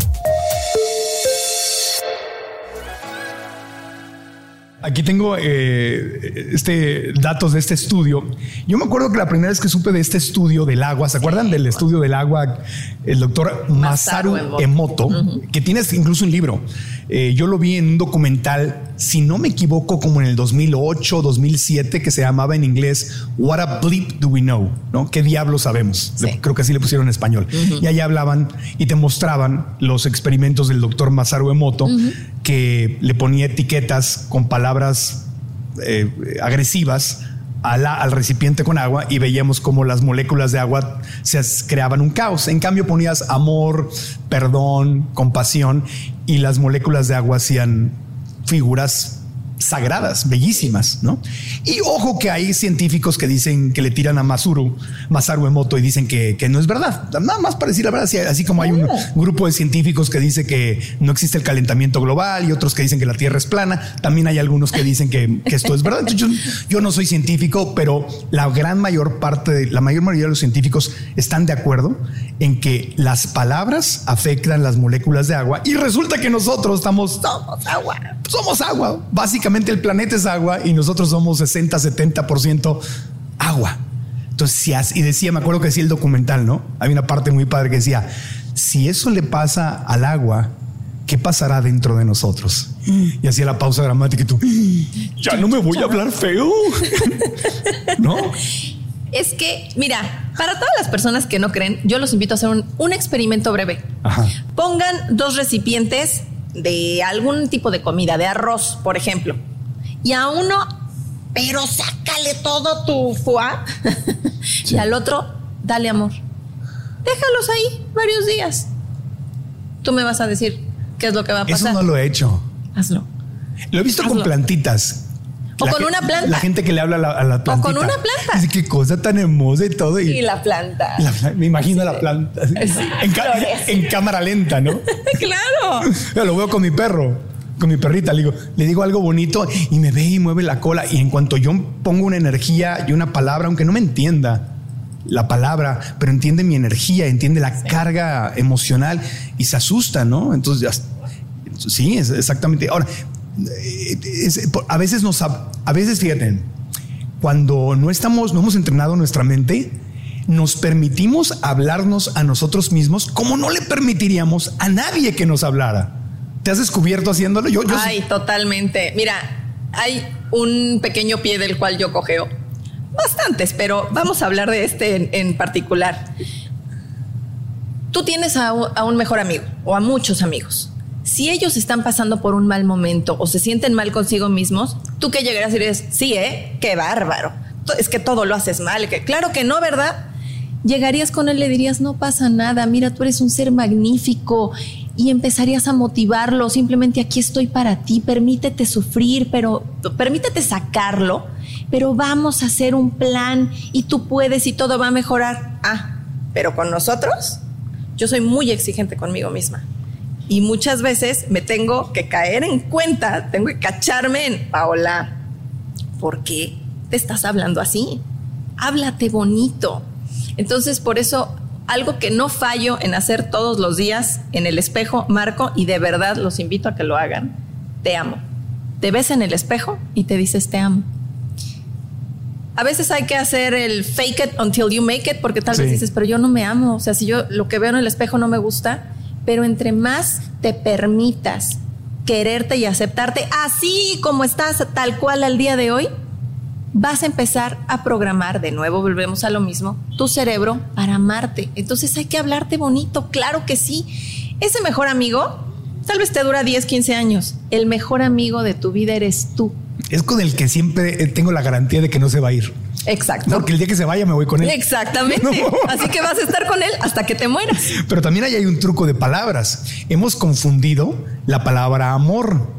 Aquí tengo eh, este, datos de este estudio. Yo me acuerdo que la primera vez que supe de este estudio del agua, ¿se acuerdan del estudio del agua? El doctor Masaru, Emoto, que tiene incluso un libro. Eh, yo lo vi en un documental, si no me equivoco, como en el 2008, 2007, que se llamaba en inglés What a Bleep Do We Know? ¿no? ¿Qué diablo sabemos? Creo que así le pusieron en español. Y ahí hablaban y te mostraban los experimentos del doctor Masaru Emoto, que le ponía etiquetas con palabras eh, agresivas al recipiente con agua y veíamos cómo las moléculas de agua se creaban un caos. En cambio ponías amor, perdón, compasión y las moléculas de agua hacían figuras sagradas, bellísimas, ¿no? Y ojo que hay científicos que dicen que le tiran a Masuru, Masaru Emoto y dicen que, no es verdad. Nada más para decir la verdad, así, como hay un grupo de científicos que dice que no existe el calentamiento global y otros que dicen que la Tierra es plana, también hay algunos que dicen que, esto es verdad. Yo, yo, no soy científico, pero la gran mayor parte, de, la mayor mayoría de los científicos están de acuerdo en que las palabras afectan las moléculas de agua y resulta que nosotros estamos, somos agua, somos agua, básicamente el planeta es agua y nosotros somos 60, 70% agua. Entonces, si y decía, me acuerdo que decía el documental, ¿no? Hay una parte muy padre que decía, si eso le pasa al agua, ¿qué pasará dentro de nosotros? Y hacía la pausa dramática y tú, ya no me voy a hablar feo. ¿No? Es que, mira, para todas las personas que no creen, yo los invito a hacer un, experimento breve. Pongan dos recipientes de algún tipo de comida, de arroz, por ejemplo, y a uno, pero sácale todo tu foie, y al otro, dale amor. Déjalos ahí varios días. Tú me vas a decir qué es lo que va a pasar. Eso no lo he hecho. Hazlo. Lo he visto con plantitas. O con una planta. La gente que le habla a la, planta. O con una planta. Dice qué cosa tan hermosa y todo. Y, la planta. me imagino la planta. en, cámara lenta, ¿no? claro. lo veo con mi perro, con mi perrita. Le digo, le digo algo bonito y me ve y mueve la cola. Y en cuanto yo pongo una energía y una palabra, aunque no me entienda la palabra, pero entiende mi energía, entiende la carga emocional y se asusta, ¿no? Entonces, ya, sí, es exactamente. Ahora, a veces nos, a veces fíjate, cuando no estamos, no hemos entrenado nuestra mente, nos permitimos hablarnos a nosotros mismos como no le permitiríamos a nadie que nos hablara. ¿Te has descubierto haciéndolo? Yo, yo Ay, totalmente. Mira, hay un pequeño pie del cual yo cogeo. Bastantes, pero vamos a hablar de este en, particular. Tú tienes a un mejor amigo o a muchos amigos si ellos están pasando por un mal momento o se sienten mal consigo mismos, tú que llegarás y dices, sí, ¿eh? Qué bárbaro. Es que todo lo haces mal. Que, claro que no, ¿verdad? Llegarías con él, le dirías, no pasa nada, mira, tú eres un ser magnífico y empezarías a motivarlo, simplemente aquí estoy para ti, permítete sufrir, pero permítete sacarlo, pero vamos a hacer un plan y tú puedes y todo va a mejorar. Ah, pero con nosotros, yo soy muy exigente conmigo misma. Y muchas veces me tengo que caer en cuenta, tengo que cacharme en, Paola, ¿por qué te estás hablando así? Háblate bonito. Entonces, por eso, algo que no fallo en hacer todos los días en el espejo, Marco, y de verdad los invito a que lo hagan, te amo. Te ves en el espejo y te dices, te amo. A veces hay que hacer el fake it until you make it, porque tal vez dices, pero yo no me amo. O sea, si yo lo que veo en el espejo no me gusta, pero entre más te permitas quererte y aceptarte así como estás, tal cual al día de hoy, vas a empezar a programar, de nuevo volvemos a lo mismo, tu cerebro para amarte. Entonces hay que hablarte bonito, claro que sí. Ese mejor amigo, tal vez te dura 10, 15 años. El mejor amigo de tu vida eres tú. Es con el que siempre tengo la garantía de que no se va a ir. Exacto. Porque el día que se vaya me voy con él. Exactamente. Así que vas a estar con él hasta que te mueras. Pero también ahí hay un truco de palabras. Hemos confundido la palabra amor.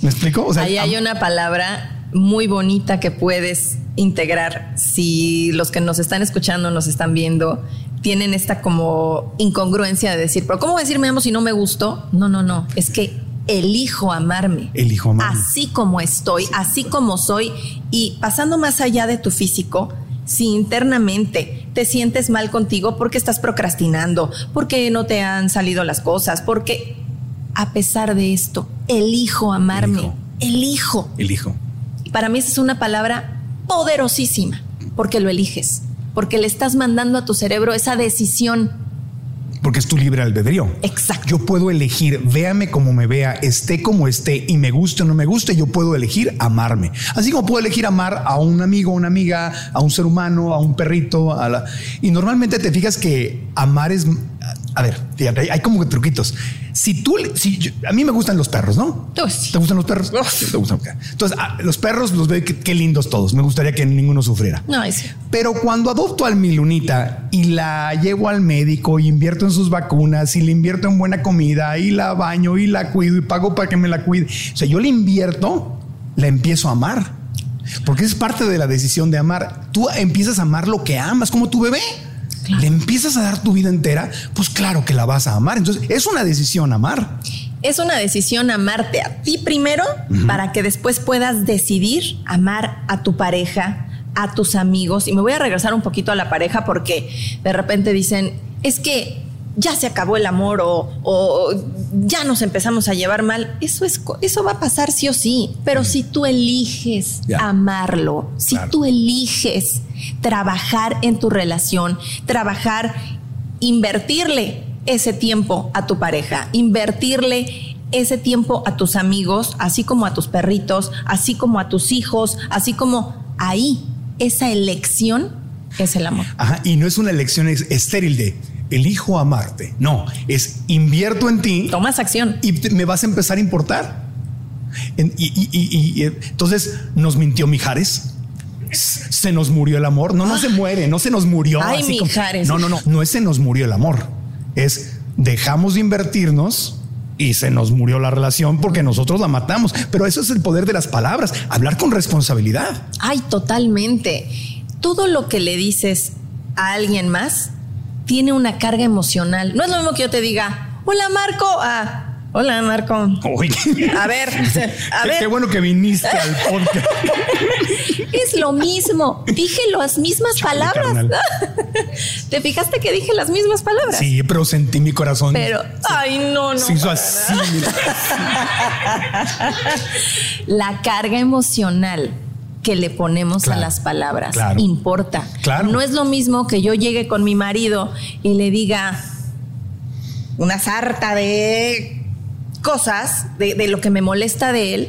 ¿Me explico? O sea, ahí hay una palabra muy bonita que puedes integrar si los que nos están escuchando, nos están viendo, tienen esta como incongruencia de decir, pero ¿cómo decir me amo si no me gustó? No, no, no, es que elijo amarme. Elijo amarme. Así como estoy, así como soy y pasando más allá de tu físico, si internamente te sientes mal contigo porque estás procrastinando, porque no te han salido las cosas, porque a pesar de esto, elijo amarme. Elijo. Elijo. Para mí esa es una palabra poderosísima, porque lo eliges, porque le estás mandando a tu cerebro esa decisión. Porque es tu libre albedrío. Exacto. Yo puedo elegir, véame como me vea, esté como esté y me guste o no me guste, yo puedo elegir amarme. Así como puedo elegir amar a un amigo, una amiga, a un ser humano, a un perrito. A la... Y normalmente te fijas que amar es a ver, fíjate, hay como truquitos. Si tú, si a mí me gustan los perros, ¿no? ¿Te gustan los perros? ¿Te gustan? Entonces, ah, los perros los veo qué lindos todos. Me gustaría que ninguno sufriera. No, sí. Pero cuando adopto al mi lunita y la llevo al médico y invierto en sus vacunas y le invierto en buena comida y la baño y la cuido y pago para que me la cuide. O sea, yo le invierto, la empiezo a amar. Porque es parte de la decisión de amar. Tú empiezas a amar lo que amas, como tu bebé le empiezas a dar tu vida entera, pues claro que la vas a amar. Entonces, es una decisión amar. Es una decisión amarte a ti primero para que después puedas decidir amar a tu pareja, a tus amigos. Y me voy a regresar un poquito a la pareja porque de repente dicen, es que ya se acabó el amor o, ya nos empezamos a llevar mal, eso, es, eso va a pasar sí o sí. Pero si tú eliges amarlo, si tú eliges trabajar en tu relación, trabajar, invertirle ese tiempo a tu pareja, invertirle ese tiempo a tus amigos, así como a tus perritos, así como a tus hijos, así como ahí, esa elección es el amor. Ajá, y no es una elección estéril de elijo amarte. No, es invierto en ti. Tomas acción. Y me vas a empezar a importar. y, entonces nos mintió Mijares. Se nos murió el amor. No, no se muere, no se nos murió. Ay, Mijares. no, no, no, no es se nos murió el amor. Es dejamos de invertirnos y se nos murió la relación porque nosotros la matamos. Pero eso es el poder de las palabras, hablar con responsabilidad. Ay, totalmente. Todo lo que le dices a alguien más tiene una carga emocional. No es lo mismo que yo te diga, hola Marco, ah, Hola, Marco. A ver, a ver. Qué bueno que viniste al podcast. Es lo mismo. Dije las mismas palabras. ¿Te fijaste que dije las mismas palabras? Sí, pero sentí mi corazón. Pero, ay, no, no. Se hizo así. La carga emocional que le ponemos a las palabras importa. Claro. No es lo mismo que yo llegue con mi marido y le diga una sarta de cosas, de, lo que me molesta de él,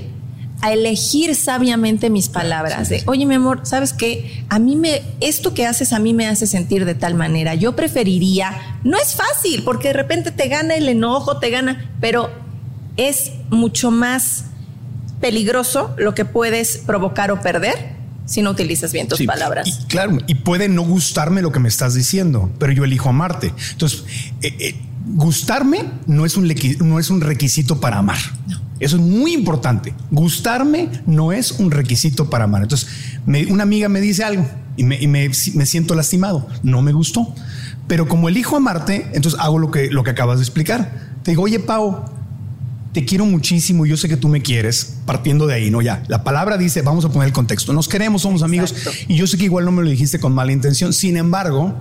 a elegir sabiamente mis palabras. De, oye, mi amor, ¿sabes qué? A mí me, esto que haces a mí me hace sentir de tal manera. Yo preferiría, no es fácil, porque de repente te gana el enojo, te gana, pero es mucho más peligroso lo que puedes provocar o perder si no utilizas bien tus palabras. Y, claro, y puede no gustarme lo que me estás diciendo, pero yo elijo amarte. Entonces, eh, eh, gustarme no es, un no es un requisito para amar. Eso es muy importante. Gustarme no es un requisito para amar. Entonces, una amiga me dice algo y, me, me, siento lastimado. No me gustó. Pero como elijo amarte, entonces hago lo que, lo que acabas de explicar. Te digo, oye, Pau, te quiero muchísimo, yo sé que tú me quieres, partiendo de ahí, ¿no? Ya, la palabra dice, vamos a poner el contexto, nos queremos, somos amigos, y yo sé que igual no me lo dijiste con mala intención, sin embargo,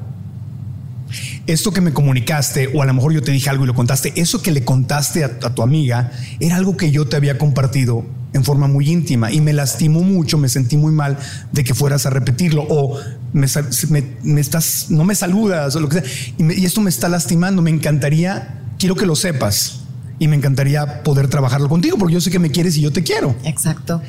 esto que me comunicaste, o a lo mejor yo te dije algo y lo contaste, eso que le contaste a, tu amiga, era algo que yo te había compartido en forma muy íntima y me lastimó mucho, me sentí muy mal de que fueras a repetirlo o me, estás, no me saludas o lo que sea, y esto me está lastimando, me encantaría, quiero que lo sepas y me encantaría poder trabajarlo contigo porque yo sé que me quieres y yo te quiero. Exacto.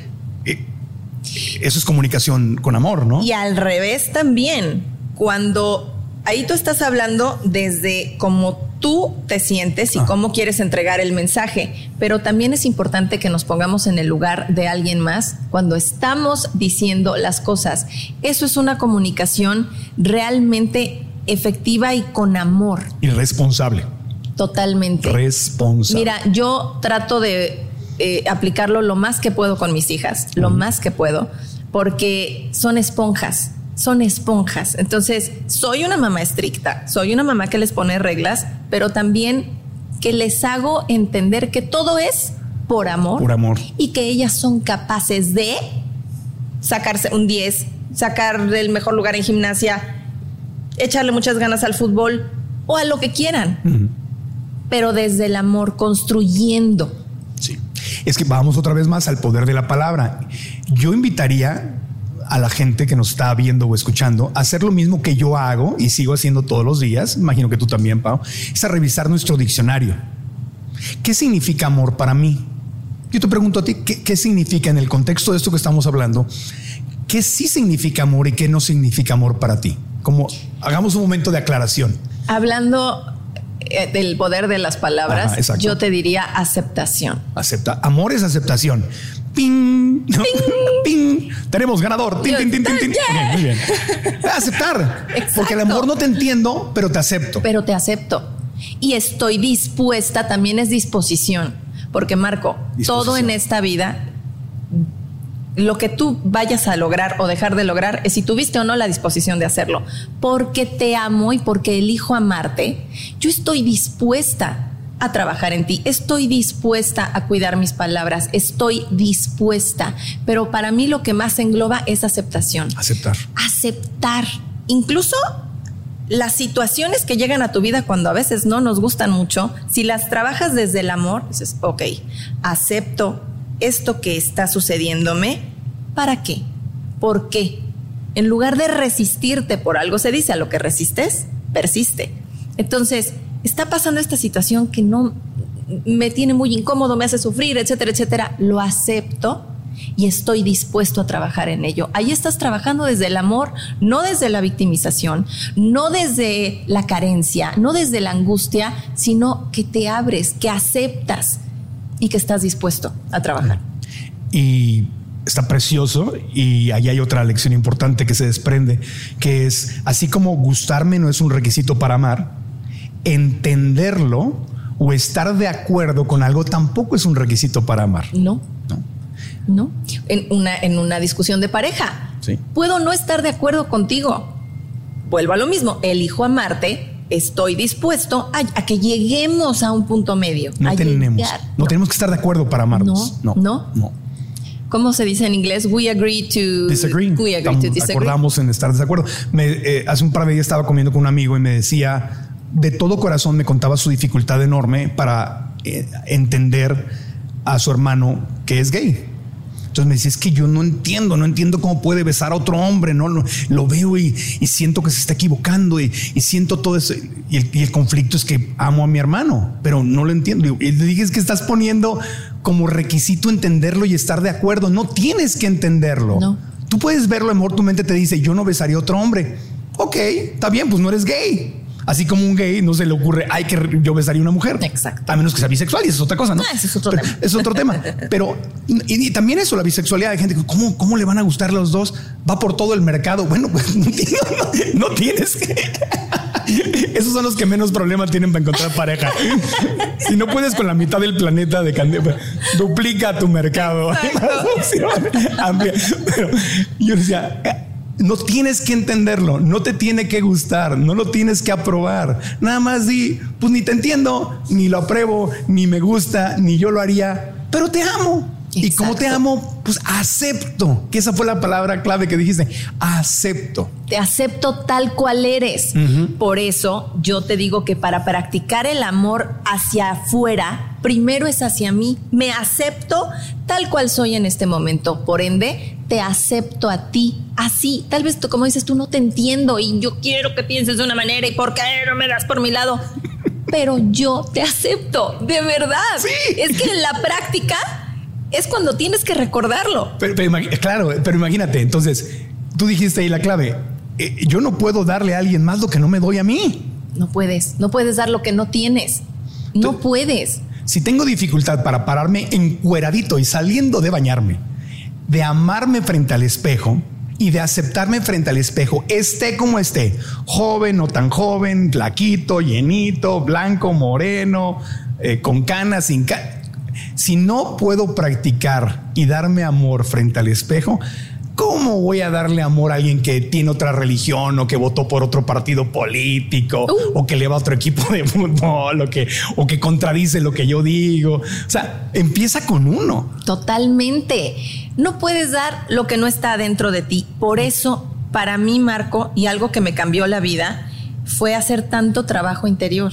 Eso es comunicación con amor, ¿no? Y al revés también, cuando ahí tú estás hablando desde cómo tú te sientes y ah. cómo quieres entregar el mensaje, pero también es importante que nos pongamos en el lugar de alguien más cuando estamos diciendo las cosas. Eso es una comunicación realmente efectiva y con amor. Y responsable. Totalmente. Responsable. Mira, yo trato de eh, aplicarlo lo más que puedo con mis hijas, lo más que puedo, porque son esponjas son esponjas. Entonces, soy una mamá estricta, soy una mamá que les pone reglas, pero también que les hago entender que todo es por amor. Por amor. Y que ellas son capaces de sacarse un 10, sacar el mejor lugar en gimnasia, echarle muchas ganas al fútbol o a lo que quieran. Pero desde el amor, construyendo. Sí. Es que vamos otra vez más al poder de la palabra. Yo invitaría a la gente que nos está viendo o escuchando hacer lo mismo que yo hago y sigo haciendo todos los días, imagino que tú también, Pau, es a revisar nuestro diccionario. ¿Qué significa amor para mí? Yo te pregunto a ti, ¿qué, significa en el contexto de esto que estamos hablando? ¿Qué sí significa amor y qué no significa amor para ti? Como hagamos un momento de aclaración. Hablando del poder de las palabras, yo te diría aceptación. Acepta. Amor es aceptación. Ping, ping, Tenemos ganador. Muy bien. Aceptar. Porque el amor no te entiendo, pero te acepto. Pero te acepto. Y estoy dispuesta, también es disposición. Porque Marco, todo en esta vida lo que tú vayas a lograr o dejar de lograr es si tuviste o no la disposición de hacerlo. Porque te amo y porque elijo amarte, yo estoy dispuesta a trabajar en ti. Estoy dispuesta a cuidar mis palabras, estoy dispuesta. Pero para mí lo que más engloba es aceptación. Aceptar. Aceptar. Incluso las situaciones que llegan a tu vida cuando a veces no nos gustan mucho, si las trabajas desde el amor, dices, ok, acepto esto que está sucediéndome. ¿Para qué? ¿Por qué? En lugar de resistirte por algo, se dice a lo que resistes, persiste. Entonces, está pasando esta situación que no me tiene muy incómodo, me hace sufrir, etcétera, etcétera, lo acepto y estoy dispuesto a trabajar en ello. Ahí estás trabajando desde el amor, no desde la victimización, no desde la carencia, no desde la angustia, sino que te abres, que aceptas y que estás dispuesto a trabajar. Y está precioso y ahí hay otra lección importante que se desprende, que es, así como gustarme no es un requisito para amar, entenderlo o estar de acuerdo con algo tampoco es un requisito para amar. No. No. No. En una, en una discusión de pareja. Sí. Puedo no estar de acuerdo contigo. Vuelvo a lo mismo. Elijo amarte. Estoy dispuesto a, que lleguemos a un punto medio. No tenemos. No, tenemos que estar de acuerdo para amarnos. No. No. No. ¿Cómo se dice en inglés? We agree to disagree. We agree to disagree. Acordamos en estar de desacuerdo. Me, eh, hace un par de días estaba comiendo con un amigo y me decía, de todo corazón me contaba su dificultad enorme para eh, entender a su hermano que es gay. Entonces me decía, es que yo no entiendo, no entiendo cómo puede besar a otro hombre, no lo, veo y, siento que se está equivocando y, siento todo eso. Y el, conflicto es que amo a mi hermano, pero no lo entiendo. Y le dije, es que estás poniendo como requisito entenderlo y estar de acuerdo. No tienes que entenderlo. No. Tú puedes verlo, amor, tu mente te dice, yo no besaría a otro hombre. Ok, está bien, pues no eres gay. Así como un gay no se le ocurre, hay que yo besaría a una mujer. Exacto. A menos que sea bisexual y eso es otra cosa, ¿no? Ah, es otro tema. Es otro tema. Pero, y, también eso, la bisexualidad de gente, ¿cómo, ¿cómo le van a gustar los dos? Va por todo el mercado. Bueno, pues no, tienes que. Esos son los que menos problemas tienen para encontrar pareja. Si no puedes con la mitad del planeta de candela, duplica tu mercado. Pero yo decía, no tienes que entenderlo, no te tiene que gustar, no lo tienes que aprobar. Nada más di, pues ni te entiendo, ni lo apruebo, ni me gusta, ni yo lo haría, pero te amo. Y como te amo, pues acepto, que esa fue la palabra clave que dijiste, acepto. Te acepto tal cual eres. Por eso yo te digo que para practicar el amor hacia afuera, primero es hacia mí. Me acepto tal cual soy en este momento. Por ende, te acepto a ti así. Tal vez tú, como dices, tú no te entiendo y yo quiero que pienses de una manera y por qué no me das por mi lado. pero yo te acepto, de verdad. Es que en la práctica es cuando tienes que recordarlo. Pero, claro, pero imagínate, entonces, tú dijiste ahí la clave, eh, yo no puedo darle a alguien más lo que no me doy a mí. No puedes, no puedes dar lo que no tienes. No puedes. Si tengo dificultad para pararme encueradito y saliendo de bañarme, de amarme frente al espejo y de aceptarme frente al espejo, esté como esté, joven o tan joven, flaquito, llenito, blanco, moreno, eh, con canas, sin canas. Si no puedo practicar y darme amor frente al espejo, ¿Cómo voy a darle amor a alguien que tiene otra religión o que votó por otro partido político uh. o que le va a otro equipo de fútbol o que, o que contradice lo que yo digo? O sea, empieza con uno. Totalmente. No puedes dar lo que no está dentro de ti. Por eso, para mí, Marco, y algo que me cambió la vida, fue hacer tanto trabajo interior.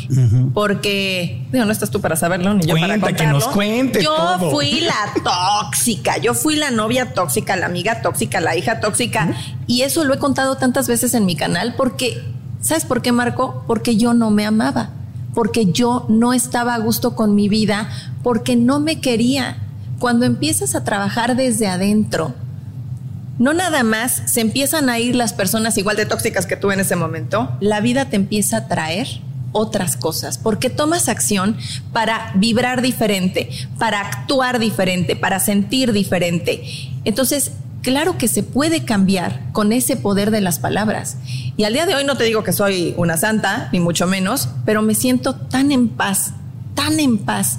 Porque, digo, no estás tú para saberlo, ni yo para contarlo. que nos cuente Yo fui la tóxica, yo fui la novia tóxica, la amiga tóxica, la hija tóxica. Y eso lo he contado tantas veces en mi canal porque, ¿sabes por qué, Marco? Porque yo no me amaba, porque yo no estaba a gusto con mi vida, porque no me quería. Cuando empiezas a trabajar desde adentro, no nada más se empiezan a ir las personas igual de tóxicas que tú en ese momento, la vida te empieza a traer otras cosas, porque tomas acción para vibrar diferente, para actuar diferente, para sentir diferente. Entonces, claro que se puede cambiar con ese poder de las palabras. Y al día de hoy no te digo que soy una santa, ni mucho menos, pero me siento tan en paz, tan en paz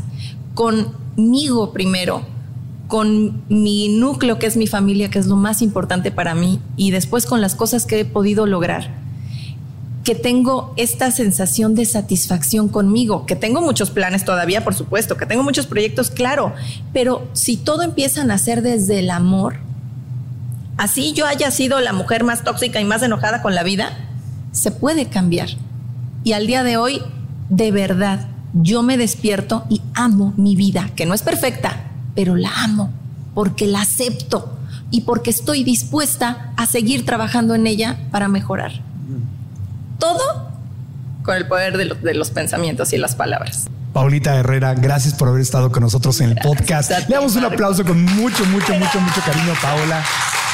conmigo primero, con mi núcleo, que es mi familia, que es lo más importante para mí, y después con las cosas que he podido lograr, que tengo esta sensación de satisfacción conmigo, que tengo muchos planes todavía, por supuesto, que tengo muchos proyectos, claro, pero si todo empieza a nacer desde el amor, así yo haya sido la mujer más tóxica y más enojada con la vida, se puede cambiar. Y al día de hoy, de verdad, yo me despierto y amo mi vida, que no es perfecta, pero la amo porque la acepto y porque estoy dispuesta a seguir trabajando en ella para mejorar. Todo con el poder de, los pensamientos y las palabras. Paulita Herrera, gracias por haber estado con nosotros en el podcast. Le damos un aplauso con mucho, mucho, mucho, mucho cariño, Paola.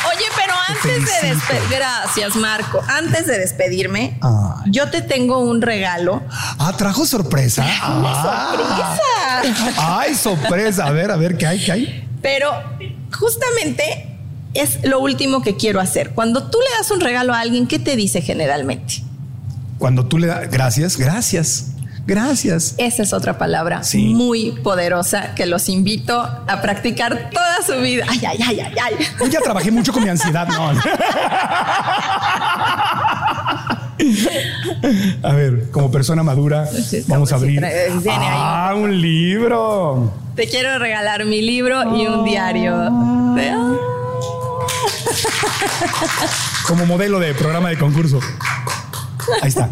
Oye, pero antes de despedirme, gracias Marco, antes de despedirme, yo te tengo un regalo. Ah, trajo sorpresa. sorpresa. Ay, sorpresa. A ver, a ver, ¿qué hay? ¿Qué hay? Pero justamente es lo último que quiero hacer. Cuando tú le das un regalo a alguien, ¿qué te dice generalmente? Cuando tú le das, gracias, gracias. Gracias. Esa es otra palabra muy poderosa que los invito a practicar toda su vida. Ay, ay, ay, ay, ay. Yo ya trabajé mucho con mi ansiedad, no. A ver, como persona madura, vamos a abrir. Ah, un libro. Te quiero regalar mi libro y un diario. Como modelo de programa de concurso. Ahí está.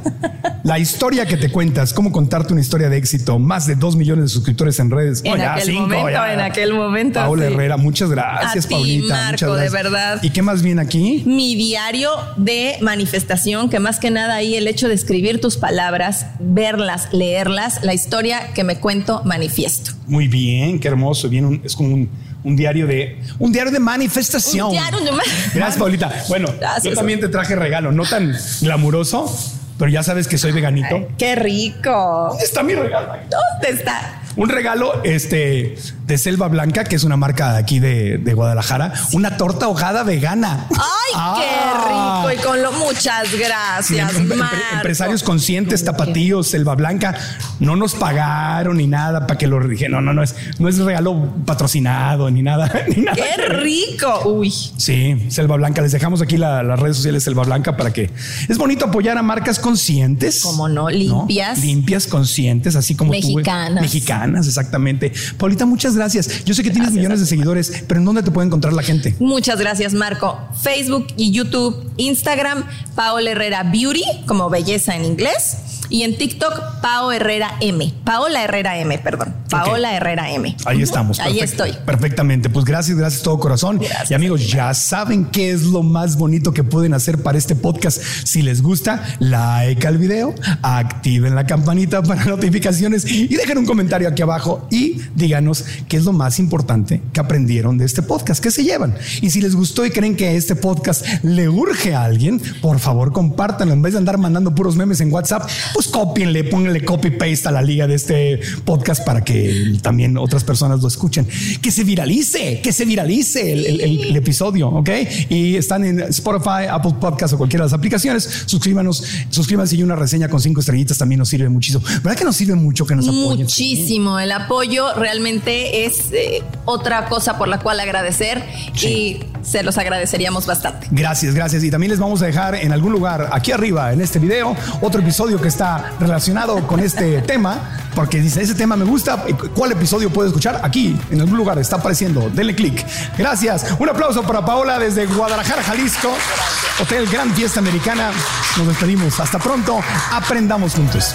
La historia que te cuentas, cómo contarte una historia de éxito, más de dos millones de suscriptores en redes. En aquel momento, en aquel momento. Paula Herrera, muchas gracias, A Paulita. Marco, de verdad. ¿Y qué más viene aquí? Mi diario de manifestación, que más que nada ahí el hecho de escribir tus palabras, verlas, leerlas, la historia que me cuento, manifiesto. Muy bien, qué hermoso. Bien, es como un un diario de un diario de manifestación. Un diario de Gracias, Paulita. Bueno, yo también te traje regalo, no tan glamuroso, pero ya sabes que soy veganito. qué rico. ¿Dónde está mi regalo? ¿Dónde está? Un regalo este, de Selva Blanca, que es una marca de aquí de, Guadalajara. Una torta ahogada vegana. ¡Ay, qué ah. rico! Y con lo muchas gracias, em, em, Empresarios conscientes, tapatíos, Selva Blanca, no nos pagaron ni nada para que lo dije. No, no, no es, no es regalo patrocinado ni nada. ¡Qué rico! Uy. Sí, Selva Blanca. Les dejamos aquí las redes sociales Selva Blanca para que es bonito apoyar a marcas conscientes. Como no, limpias. Limpias, conscientes, así como mexicanas. mexicanas exactamente. Paulita, muchas gracias. Yo sé que tienes millones de seguidores, pero ¿en dónde te puede encontrar la gente? Muchas gracias, Marco. Facebook y YouTube, Instagram, Paola Herrera Beauty, como belleza en inglés. Y en TikTok, Pao Herrera M. Paola Herrera M, perdón. Paola Herrera M. Ahí estamos. Ahí estoy. Perfectamente. Pues gracias, gracias todo corazón. y amigos, ya saben qué es lo más bonito que pueden hacer para este podcast. Si les gusta, like al video, activen la campanita para notificaciones y dejen un comentario aquí abajo y díganos qué es lo más importante que aprendieron de este podcast, qué se llevan. Y si les gustó y creen que este podcast le urge a alguien, por favor compártanlo. En vez de andar mandando puros memes en WhatsApp, pues copienle, pónganle copy paste a la liga de este podcast para que también otras personas lo escuchen. Que se viralice, que se viralice el, episodio, ¿ok? Y están en Spotify, Apple Podcast o cualquiera de las aplicaciones. Suscríbanos, suscríbanse y una reseña con cinco estrellitas también nos sirve muchísimo. ¿Verdad que nos sirve mucho que nos apoyen? Muchísimo. El apoyo realmente es eh, otra cosa por la cual agradecer y se los agradeceríamos bastante. Gracias, gracias. Y también les vamos a dejar en algún lugar aquí arriba en este video otro episodio que está relacionado con este tema, porque dice, ese tema me gusta, ¿cuál episodio puedo escuchar? Aquí, en algún lugar, está apareciendo. Denle clic. Gracias. Un aplauso para Paola desde Guadalajara, Jalisco. Hotel Gran Fiesta Americana. Nos despedimos. Hasta pronto. Aprendamos juntos.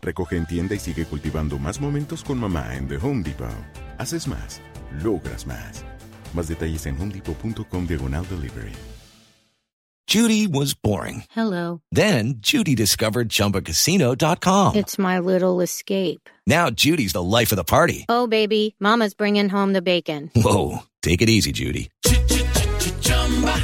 Recoge en tienda y sigue cultivando más momentos con mamá en The Home Depot. Haces más, logras más. Más detalles en homedepot.com diagonal delivery. Judy was boring. Hello. Then Judy discovered chumbacasino.com. It's my little escape. Now Judy's the life of the party. Oh, baby, Mama's bringing home the bacon. Whoa. Take it easy, Judy.